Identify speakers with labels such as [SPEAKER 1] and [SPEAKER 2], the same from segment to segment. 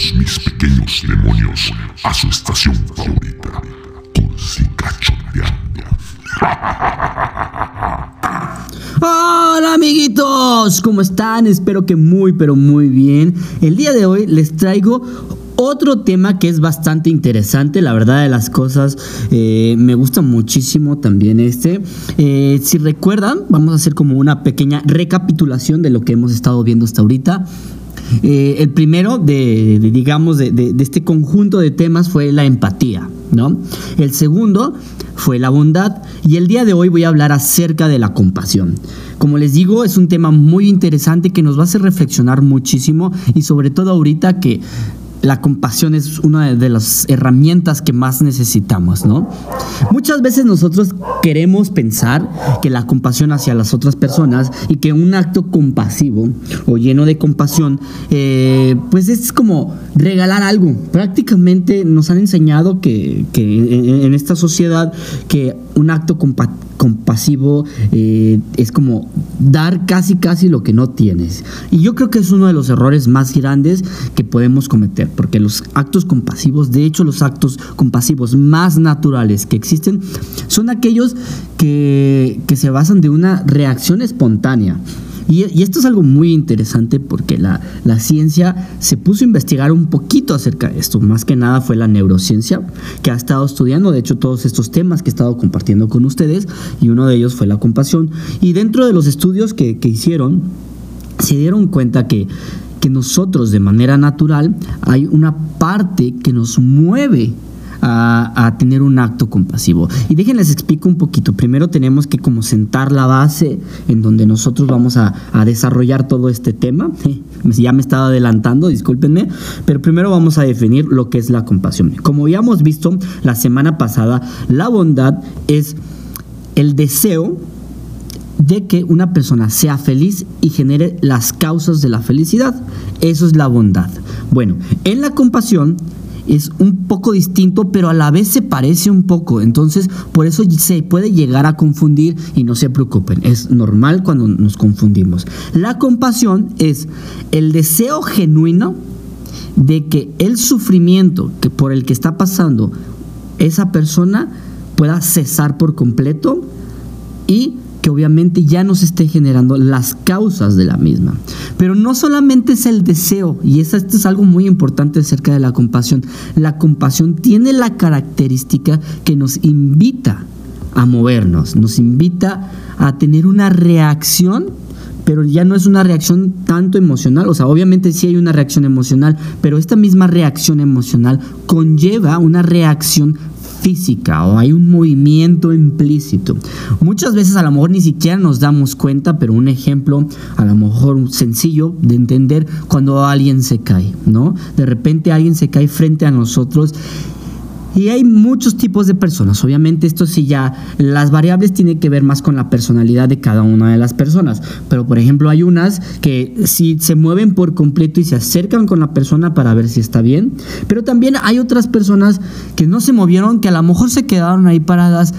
[SPEAKER 1] mis pequeños demonios a su estación favorita, Cursi Cachondeando.
[SPEAKER 2] Hola amiguitos, ¿cómo están? Espero que muy pero muy bien. El día de hoy les traigo otro tema que es bastante interesante, la verdad de las cosas, eh, me gusta muchísimo también este. Eh, si recuerdan, vamos a hacer como una pequeña recapitulación de lo que hemos estado viendo hasta ahorita. Eh, el primero de, digamos, de, de, este conjunto de temas fue la empatía, ¿no? El segundo fue la bondad y el día de hoy voy a hablar acerca de la compasión. Como les digo, es un tema muy interesante que nos va a hacer reflexionar muchísimo y sobre todo ahorita que la compasión es una de las herramientas que más necesitamos, ¿no? Muchas veces nosotros queremos pensar que la compasión hacia las otras personas y que un acto compasivo o lleno de compasión, eh, pues es como regalar algo. Prácticamente nos han enseñado que, en, esta sociedad que un acto compasivo eh, es como dar casi casi lo que no tienes. Y yo creo que es uno de los errores más grandes que podemos cometer porque los actos compasivos, de hecho los actos compasivos más naturales que existen, son aquellos que, se basan de una reacción espontánea. Y, esto es algo muy interesante porque la, ciencia se puso a investigar un poquito acerca de esto. Más que nada fue la neurociencia que ha estado estudiando, de hecho, todos estos temas que he estado compartiendo con ustedes. Y uno de ellos fue la compasión. Y dentro de los estudios que, que hicieron, se dieron cuenta que que nosotros de manera natural hay una parte que nos mueve a, tener un acto compasivo. Y déjenles explico un poquito. Primero tenemos que como sentar la base en donde nosotros vamos a, a desarrollar todo este tema. Ya me estaba adelantando, discúlpenme, pero primero vamos a definir lo que es la compasión. Como habíamos visto la semana pasada, la bondad es el deseo de que una persona sea feliz y genere las causas de la felicidad. Eso es la bondad. Bueno, en la compasión es un poco distinto, pero a la vez se parece un poco. Entonces, por eso se puede llegar a confundir y no se preocupen. Es normal cuando nos confundimos. La compasión es el deseo genuino de que el sufrimiento que por el que está pasando esa persona pueda cesar por completo y que obviamente ya nos esté generando las causas de la misma. Pero no solamente es el deseo, y esto es algo muy importante acerca de la compasión, la compasión tiene la característica que nos invita a movernos, nos invita a tener una reacción pero ya no es una reacción tanto emocional, o sea, obviamente sí hay una reacción emocional, pero esta misma reacción emocional conlleva una reacción física o hay un movimiento implícito. Muchas veces a lo mejor ni siquiera nos damos cuenta, pero un ejemplo a lo mejor sencillo de entender cuando alguien se cae, ¿no? De repente alguien se cae frente a nosotros y hay muchos tipos de personas. Obviamente esto sí ya, las variables tienen que ver más con la personalidad de cada una de las personas. Pero por ejemplo hay unas que si se mueven por completo y se acercan con la persona para ver si está bien. Pero también hay otras personas que no se movieron, que a lo mejor se quedaron ahí paradas,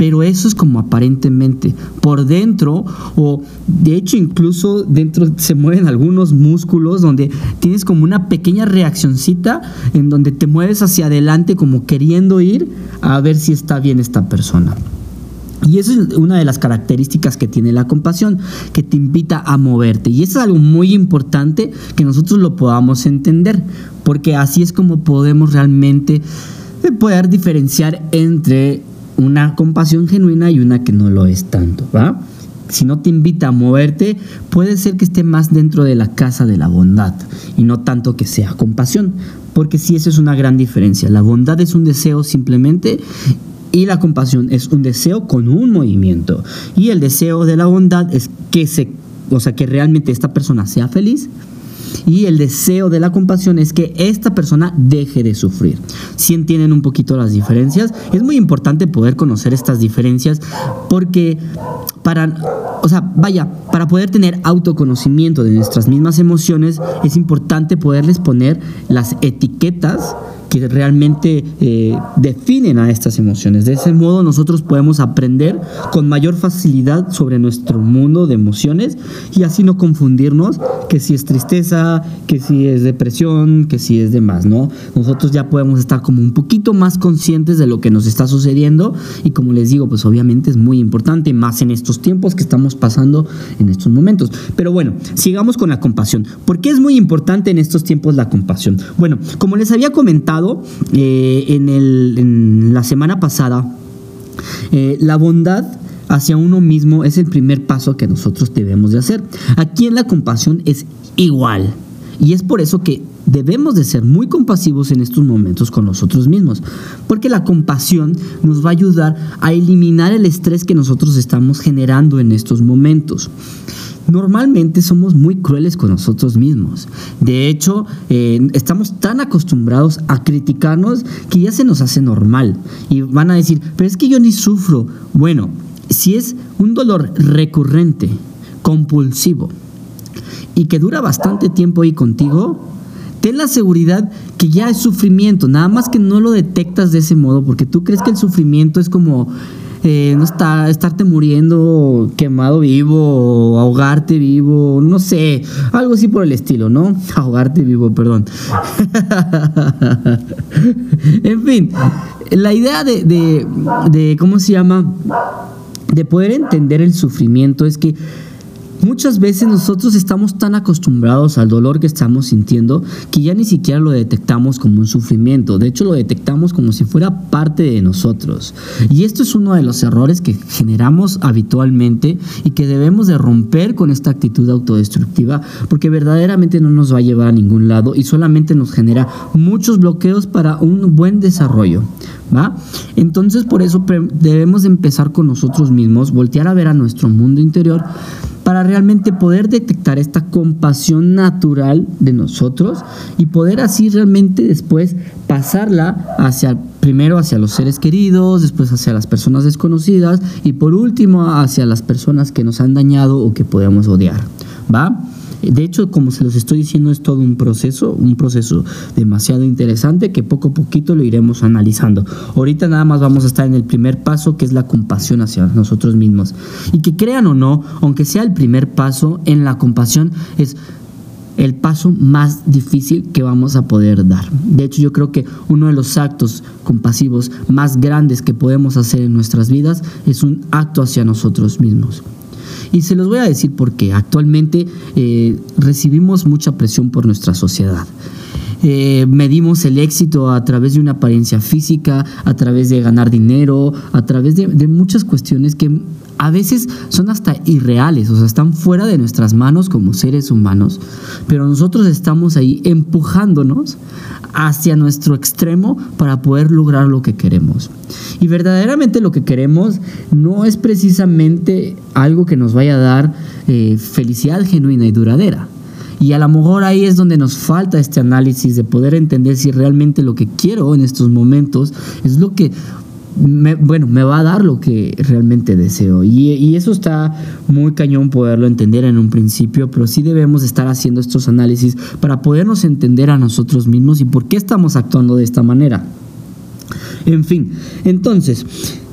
[SPEAKER 2] pero eso es como aparentemente. Por dentro, o de hecho incluso dentro se mueven algunos músculos donde tienes como una pequeña reaccioncita en donde te mueves hacia adelante como queriendo ir a ver si está bien esta persona. Y eso es una de las características que tiene la compasión, que te invita a moverte. Y eso es algo muy importante que nosotros lo podamos entender, porque así es como podemos realmente poder diferenciar entre una compasión genuina y una que no lo es tanto, ¿va? Si no te invita a moverte, puede ser que esté más dentro de la casa de la bondad y no tanto que sea compasión, porque sí, eso es una gran diferencia. La bondad es un deseo simplemente y la compasión es un deseo con un movimiento. Y el deseo de la bondad es que se, o sea, que realmente esta persona sea feliz y el deseo de la compasión es que esta persona deje de sufrir. Si entienden un poquito las diferencias, es muy importante poder conocer estas diferencias porque para, o sea, vaya, para poder tener autoconocimiento de nuestras mismas emociones, es importante poderles poner las etiquetas que realmente eh, definen a estas emociones. De ese modo nosotros podemos aprender con mayor facilidad sobre nuestro mundo de emociones y así no confundirnos que si es tristeza, que si es depresión, que si es demás, ¿no? Nosotros ya podemos estar como un poquito más conscientes de lo que nos está sucediendo y como les digo, pues obviamente es muy importante, más en estos tiempos que estamos pasando en estos momentos. Pero bueno, sigamos con la compasión. ¿Por qué es muy importante en estos tiempos la compasión? Bueno, como les había comentado eh, en, la semana pasada, eh, la bondad hacia uno mismo es el primer paso que nosotros debemos de hacer. Aquí en la compasión es igual. Y es por eso que debemos de ser muy compasivos en estos momentos con nosotros mismos, porque la compasión nos va a ayudar a eliminar el estrés que nosotros estamos generando en estos momentos. Normalmente somos muy crueles con nosotros mismos. De hecho, eh, estamos tan acostumbrados a criticarnos que ya se nos hace normal. Y van a decir, pero es que yo ni sufro. Bueno, si es un dolor recurrente, compulsivo, y que dura bastante tiempo ahí contigo, ten la seguridad que ya es sufrimiento, nada más que no lo detectas de ese modo, porque tú crees que el sufrimiento es como eh, no está, estarte muriendo quemado vivo, ahogarte vivo, no sé, algo así por el estilo, ¿no? Ahogarte vivo, perdón. en fin, la idea de, de, de, ¿cómo se llama? De poder entender el sufrimiento es que Muchas veces nosotros estamos tan acostumbrados al dolor que estamos sintiendo que ya ni siquiera lo detectamos como un sufrimiento. De hecho, lo detectamos como si fuera parte de nosotros. Y esto es uno de los errores que generamos habitualmente y que debemos de romper con esta actitud autodestructiva porque verdaderamente no nos va a llevar a ningún lado y solamente nos genera muchos bloqueos para un buen desarrollo. ¿Va? Entonces por eso debemos empezar con nosotros mismos, voltear a ver a nuestro mundo interior para realmente poder detectar esta compasión natural de nosotros y poder así realmente después pasarla hacia primero hacia los seres queridos, después hacia las personas desconocidas y por último hacia las personas que nos han dañado o que podemos odiar, ¿va? De hecho, como se los estoy diciendo, es todo un proceso, un proceso demasiado interesante que poco a poquito lo iremos analizando. Ahorita nada más vamos a estar en el primer paso, que es la compasión hacia nosotros mismos. Y que crean o no, aunque sea el primer paso en la compasión, es el paso más difícil que vamos a poder dar. De hecho, yo creo que uno de los actos compasivos más grandes que podemos hacer en nuestras vidas es un acto hacia nosotros mismos. Y se los voy a decir porque actualmente eh, recibimos mucha presión por nuestra sociedad. Eh, medimos el éxito a través de una apariencia física, a través de ganar dinero, a través de, de muchas cuestiones que a veces son hasta irreales, o sea, están fuera de nuestras manos como seres humanos, pero nosotros estamos ahí empujándonos hacia nuestro extremo para poder lograr lo que queremos. Y verdaderamente lo que queremos no es precisamente algo que nos vaya a dar eh, felicidad genuina y duradera. Y a lo mejor ahí es donde nos falta este análisis de poder entender si realmente lo que quiero en estos momentos es lo que bueno, me va a dar lo que realmente deseo. Y, y, eso está muy cañón poderlo entender en un principio, pero sí debemos estar haciendo estos análisis para podernos entender a nosotros mismos y por qué estamos actuando de esta manera. En fin, entonces,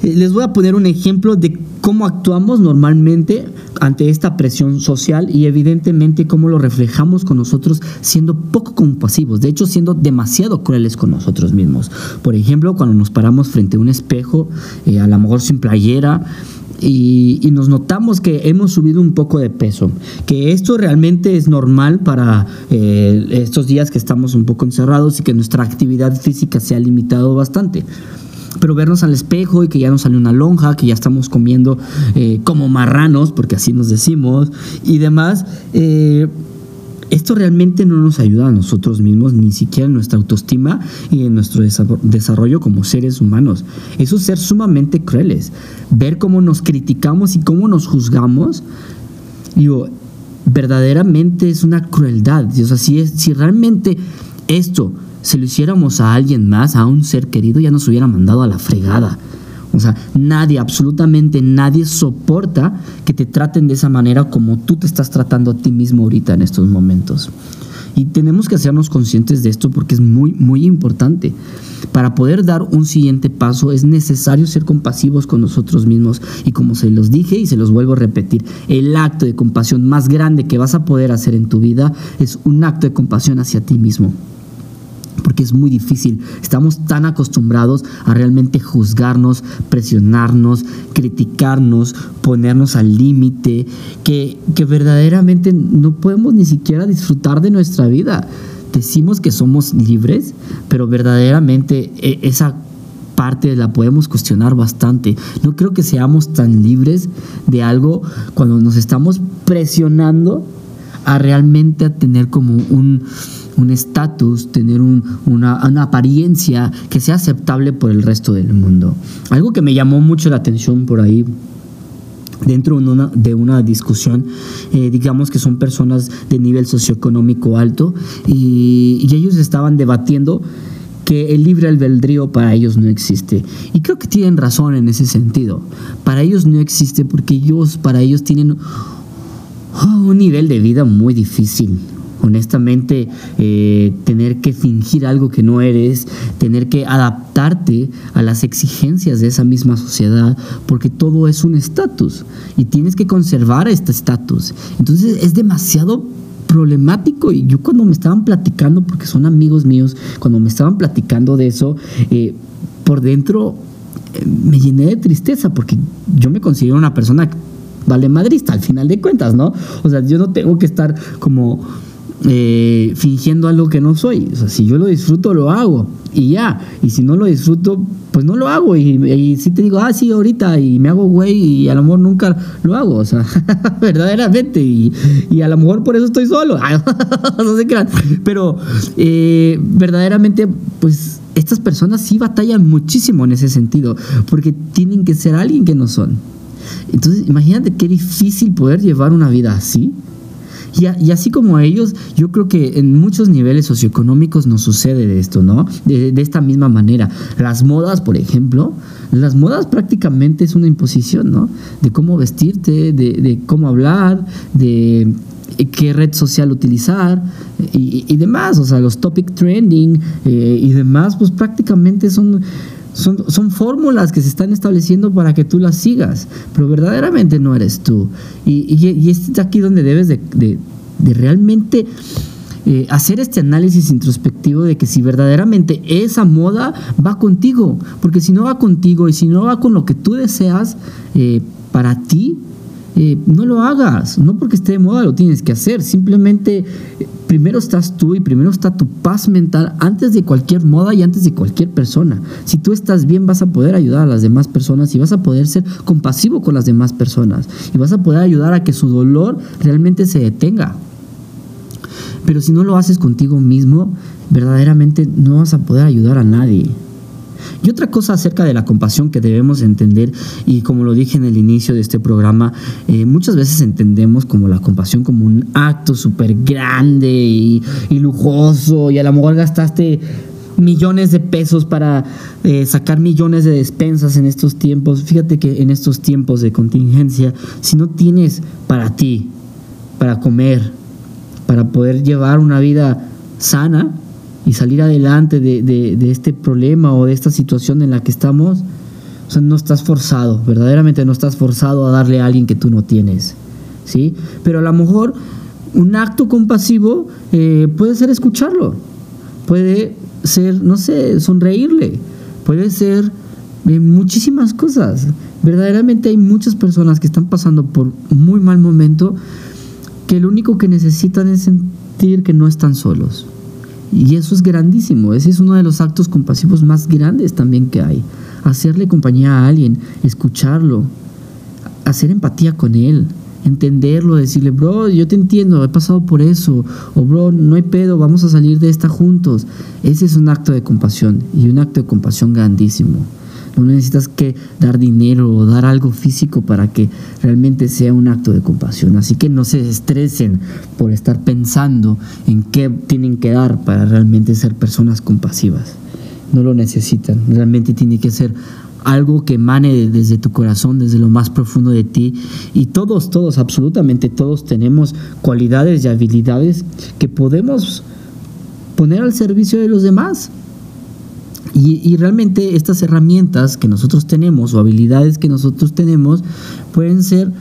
[SPEAKER 2] eh, les voy a poner un ejemplo de cómo actuamos normalmente ante esta presión social y evidentemente cómo lo reflejamos con nosotros siendo poco compasivos, de hecho siendo demasiado crueles con nosotros mismos. Por ejemplo, cuando nos paramos frente a un espejo, eh, a lo mejor sin playera, y, nos notamos que hemos subido un poco de peso, que esto realmente es normal para eh, estos días que estamos un poco encerrados y que nuestra actividad física se ha limitado bastante. Pero vernos al espejo y que ya nos sale una lonja, que ya estamos comiendo eh, como marranos, porque así nos decimos, y demás, eh, esto realmente no nos ayuda a nosotros mismos, ni siquiera en nuestra autoestima y en nuestro desarrollo como seres humanos. Eso es ser sumamente crueles. Ver cómo nos criticamos y cómo nos juzgamos, digo, verdaderamente es una crueldad. O sea, si, es, si realmente esto si lo hiciéramos a alguien más, a un ser querido, ya nos hubiera mandado a la fregada. O sea, nadie, absolutamente nadie soporta que te traten de esa manera como tú te estás tratando a ti mismo ahorita en estos momentos. Y tenemos que hacernos conscientes de esto porque es muy, muy importante. Para poder dar un siguiente paso es necesario ser compasivos con nosotros mismos. Y como se los dije y se los vuelvo a repetir, el acto de compasión más grande que vas a poder hacer en tu vida es un acto de compasión hacia ti mismo porque es muy difícil. Estamos tan acostumbrados a realmente juzgarnos, presionarnos, criticarnos, ponernos al límite, que, que verdaderamente no podemos ni siquiera disfrutar de nuestra vida. Decimos que somos libres, pero verdaderamente e, esa parte la podemos cuestionar bastante. No creo que seamos tan libres de algo cuando nos estamos presionando a realmente a tener como un, un estatus, tener una, apariencia que sea aceptable por el resto del mundo. Algo que me llamó mucho la atención por ahí dentro de una, de una discusión, eh, digamos que son personas de nivel socioeconómico alto y, y, ellos estaban debatiendo que el libre albedrío para ellos no existe. Y creo que tienen razón en ese sentido. Para ellos no existe porque ellos, para ellos tienen un nivel de vida muy difícil, honestamente eh, tener que fingir algo que no eres, tener que adaptarte a las exigencias de esa misma sociedad, porque todo es un estatus y tienes que conservar este estatus. Entonces es demasiado problemático y yo cuando me estaban platicando, porque son amigos míos, cuando me estaban platicando de eso, eh, por dentro eh, me llené de tristeza porque yo me considero una persona vale madrista al final de cuentas, ¿no? O sea, yo no tengo que estar como eh, fingiendo algo que no soy. O sea, si yo lo disfruto, lo hago. Y ya. Y si no lo disfruto, pues no lo hago. Y, si te digo, ah, sí, ahorita, y me hago güey, y a lo mejor nunca lo hago. O sea, verdaderamente. Y, a lo mejor por eso estoy solo. no sé qué. Pero eh, verdaderamente, pues estas personas sí batallan muchísimo en ese sentido. Porque tienen que ser alguien que no son. Entonces, imagínate qué difícil poder llevar una vida así. Y, así como ellos, yo creo que en muchos niveles socioeconómicos nos sucede de esto, ¿no? De, esta misma manera. Las modas, por ejemplo, las modas prácticamente es una imposición, ¿no? De cómo vestirte, de, cómo hablar, de qué red social utilizar y, demás, o sea, los topic trending eh, y demás, pues prácticamente son son, fórmulas que se están estableciendo para que tú las sigas, pero verdaderamente no eres tú. Y, y, es aquí donde debes de, realmente eh, hacer este análisis introspectivo de que si verdaderamente esa moda va contigo, porque si no va contigo y si no va con lo que tú deseas eh, para ti, eh, no lo hagas, no porque esté de moda lo tienes que hacer, simplemente eh, primero estás tú y primero está tu paz mental antes de cualquier moda y antes de cualquier persona. Si tú estás bien vas a poder ayudar a las demás personas y vas a poder ser compasivo con las demás personas y vas a poder ayudar a que su dolor realmente se detenga. Pero si no lo haces contigo mismo, verdaderamente no vas a poder ayudar a nadie. Y otra cosa acerca de la compasión que debemos entender, y como lo dije en el inicio de este programa, eh, muchas veces entendemos como la compasión como un acto súper grande y, lujoso, y a lo mejor gastaste millones de pesos para eh, sacar millones de despensas en estos tiempos. Fíjate que en estos tiempos de contingencia, si no tienes para ti, para comer, para poder llevar una vida sana, y salir adelante de, este problema o de esta situación en la que estamos, no estás forzado, verdaderamente no estás forzado a darle a alguien que tú no tienes, ¿sí? Pero a lo mejor un acto compasivo eh, puede ser escucharlo, puede ser, no sé, sonreírle, puede ser eh, muchísimas cosas. Verdaderamente hay muchas personas que están pasando por muy mal momento que lo único que necesitan es sentir que no están solos. Y eso es grandísimo, ese es uno de los actos compasivos más grandes también que hay. Hacerle compañía a alguien, escucharlo, hacer empatía con él, entenderlo, decirle, bro, yo te entiendo, he pasado por eso, o bro, no hay pedo, vamos a salir de esta juntos. Ese es un acto de compasión y un acto de compasión grandísimo. No necesitas que dar dinero o dar algo físico para que realmente sea un acto de compasión. Así que no se estresen por estar pensando en qué tienen que dar para realmente ser personas compasivas. No lo necesitan. Realmente tiene que ser algo que emane desde tu corazón, desde lo más profundo de ti. Y todos, todos, absolutamente todos tenemos cualidades y habilidades que podemos poner al servicio de los demás. Y, realmente estas herramientas que nosotros tenemos o habilidades que nosotros tenemos pueden ser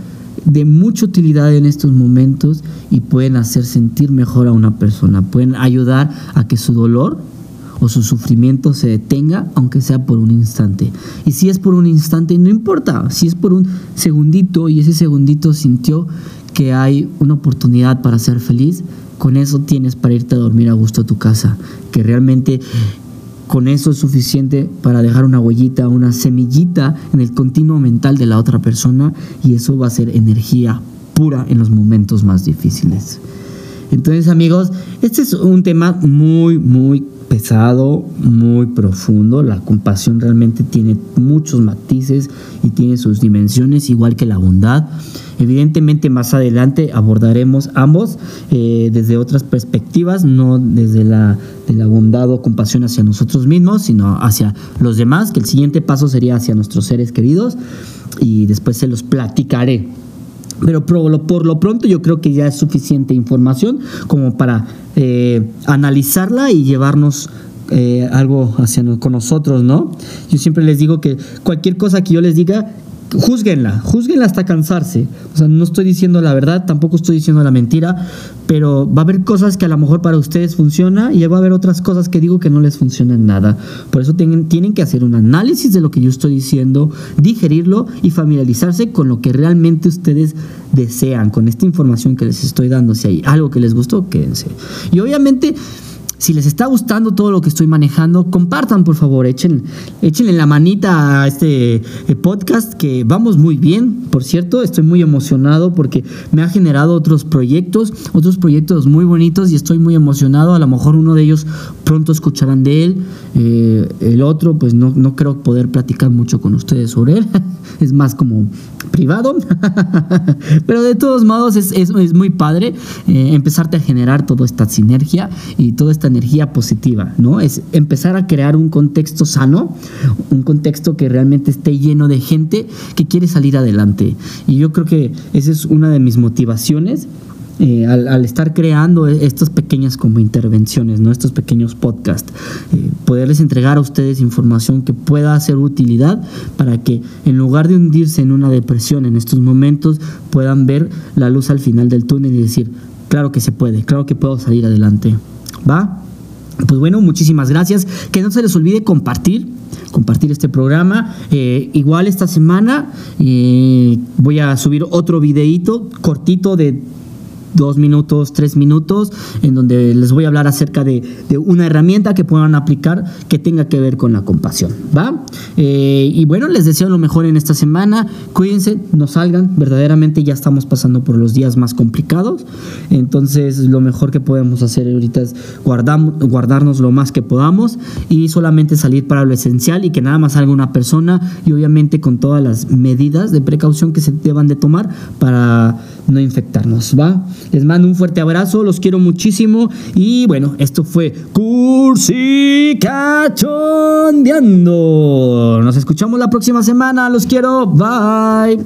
[SPEAKER 2] de mucha utilidad en estos momentos y pueden hacer sentir mejor a una persona, pueden ayudar a que su dolor o su sufrimiento se detenga, aunque sea por un instante. Y si es por un instante, no importa, si es por un segundito y ese segundito sintió que hay una oportunidad para ser feliz, con eso tienes para irte a dormir a gusto a tu casa, que realmente con eso es suficiente para dejar una huellita, una semillita en el continuo mental de la otra persona y eso va a ser energía pura en los momentos más difíciles. Entonces amigos, este es un tema muy, muy pesado, muy profundo. La compasión realmente tiene muchos matices y tiene sus dimensiones, igual que la bondad. Evidentemente más adelante abordaremos ambos eh, desde otras perspectivas, no desde la, de la bondad o compasión hacia nosotros mismos, sino hacia los demás, que el siguiente paso sería hacia nuestros seres queridos y después se los platicaré. Pero por lo, por lo pronto yo creo que ya es suficiente información como para eh, analizarla y llevarnos eh, algo hacia con nosotros, ¿no? Yo siempre les digo que cualquier cosa que yo les diga, juzguenla, juzguenla hasta cansarse. O sea, no estoy diciendo la verdad, tampoco estoy diciendo la mentira, pero va a haber cosas que a lo mejor para ustedes funciona y va a haber otras cosas que digo que no les funcionan nada. Por eso tienen, tienen que hacer un análisis de lo que yo estoy diciendo, digerirlo y familiarizarse con lo que realmente ustedes desean, con esta información que les estoy dando. Si hay algo que les gustó, quédense. Y obviamente si les está gustando todo lo que estoy manejando, compartan por favor, echen, échenle la manita a este eh, podcast que vamos muy bien, por cierto, estoy muy emocionado porque me ha generado otros proyectos, otros proyectos muy bonitos y estoy muy emocionado, a lo mejor uno de ellos pronto escucharán de él, eh, el otro pues no, no creo poder platicar mucho con ustedes sobre él, es más como privado, pero de todos modos es, es, muy padre eh, empezarte a generar toda esta sinergia y toda esta energía positiva, ¿no? Es empezar a crear un contexto sano, un contexto que realmente esté lleno de gente que quiere salir adelante. Y yo creo que esa es una de mis motivaciones. Eh, al, estar creando estas pequeñas como intervenciones, ¿no? estos pequeños podcasts, eh, poderles entregar a ustedes información que pueda hacer utilidad para que en lugar de hundirse en una depresión en estos momentos puedan ver la luz al final del túnel y decir, claro que se puede, claro que puedo salir adelante. ¿Va? Pues bueno, muchísimas gracias. Que no se les olvide compartir, compartir este programa. Eh, igual esta semana eh, voy a subir otro videíto cortito de dos minutos, tres minutos, en donde les voy a hablar acerca de, una herramienta que puedan aplicar que tenga que ver con la compasión, ¿va? Eh, y bueno, les deseo lo mejor en esta semana, cuídense, no salgan, verdaderamente ya estamos pasando por los días más complicados, entonces lo mejor que podemos hacer ahorita es guardarnos lo más que podamos y solamente salir para lo esencial y que nada más salga una persona y obviamente con todas las medidas de precaución que se deban de tomar para no infectarnos, ¿va? Les mando un fuerte abrazo, los quiero muchísimo y bueno, esto fue Cursi Cachondeando. Nos escuchamos la próxima semana, los quiero, bye.